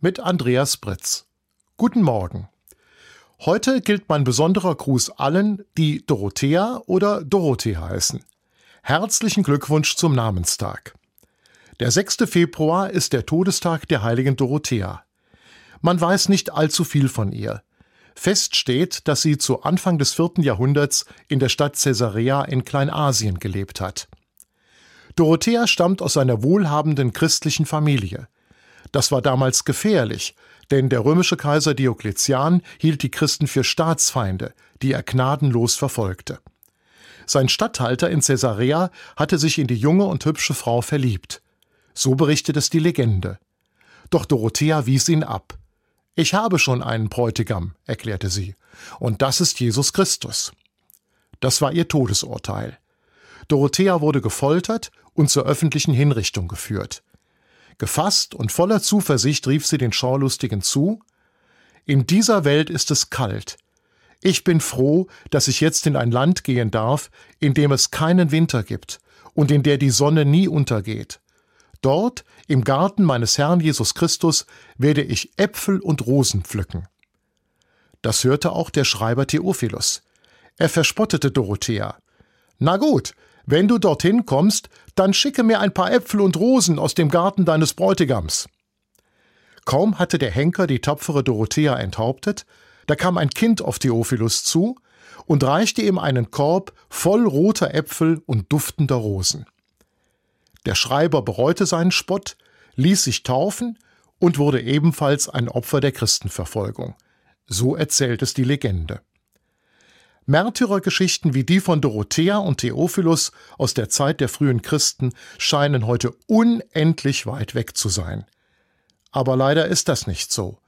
mit Andreas Britz. Guten Morgen. Heute gilt mein besonderer Gruß allen, die Dorothea oder Dorothee heißen. Herzlichen Glückwunsch zum Namenstag. Der 6. Februar ist der Todestag der heiligen Dorothea. Man weiß nicht allzu viel von ihr. Fest steht, dass sie zu Anfang des vierten Jahrhunderts in der Stadt Caesarea in Kleinasien gelebt hat. Dorothea stammt aus einer wohlhabenden christlichen Familie. Das war damals gefährlich, denn der römische Kaiser Diokletian hielt die Christen für Staatsfeinde, die er gnadenlos verfolgte. Sein Statthalter in Caesarea hatte sich in die junge und hübsche Frau verliebt. So berichtet es die Legende. Doch Dorothea wies ihn ab. Ich habe schon einen Bräutigam, erklärte sie, und das ist Jesus Christus. Das war ihr Todesurteil. Dorothea wurde gefoltert und zur öffentlichen Hinrichtung geführt. Gefasst und voller Zuversicht rief sie den Schaulustigen zu In dieser Welt ist es kalt. Ich bin froh, dass ich jetzt in ein Land gehen darf, in dem es keinen Winter gibt und in der die Sonne nie untergeht. Dort, im Garten meines Herrn Jesus Christus, werde ich Äpfel und Rosen pflücken. Das hörte auch der Schreiber Theophilus. Er verspottete Dorothea. Na gut, wenn du dorthin kommst, dann schicke mir ein paar Äpfel und Rosen aus dem Garten deines Bräutigams. Kaum hatte der Henker die tapfere Dorothea enthauptet, da kam ein Kind auf Theophilus zu und reichte ihm einen Korb voll roter Äpfel und duftender Rosen. Der Schreiber bereute seinen Spott, ließ sich taufen und wurde ebenfalls ein Opfer der Christenverfolgung. So erzählt es die Legende. Märtyrergeschichten wie die von Dorothea und Theophilus aus der Zeit der frühen Christen scheinen heute unendlich weit weg zu sein. Aber leider ist das nicht so.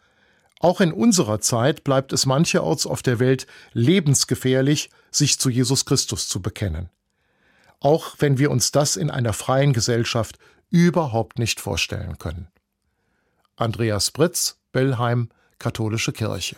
Auch in unserer Zeit bleibt es mancherorts auf der Welt lebensgefährlich, sich zu Jesus Christus zu bekennen. Auch wenn wir uns das in einer freien Gesellschaft überhaupt nicht vorstellen können. Andreas Britz, Bellheim, Katholische Kirche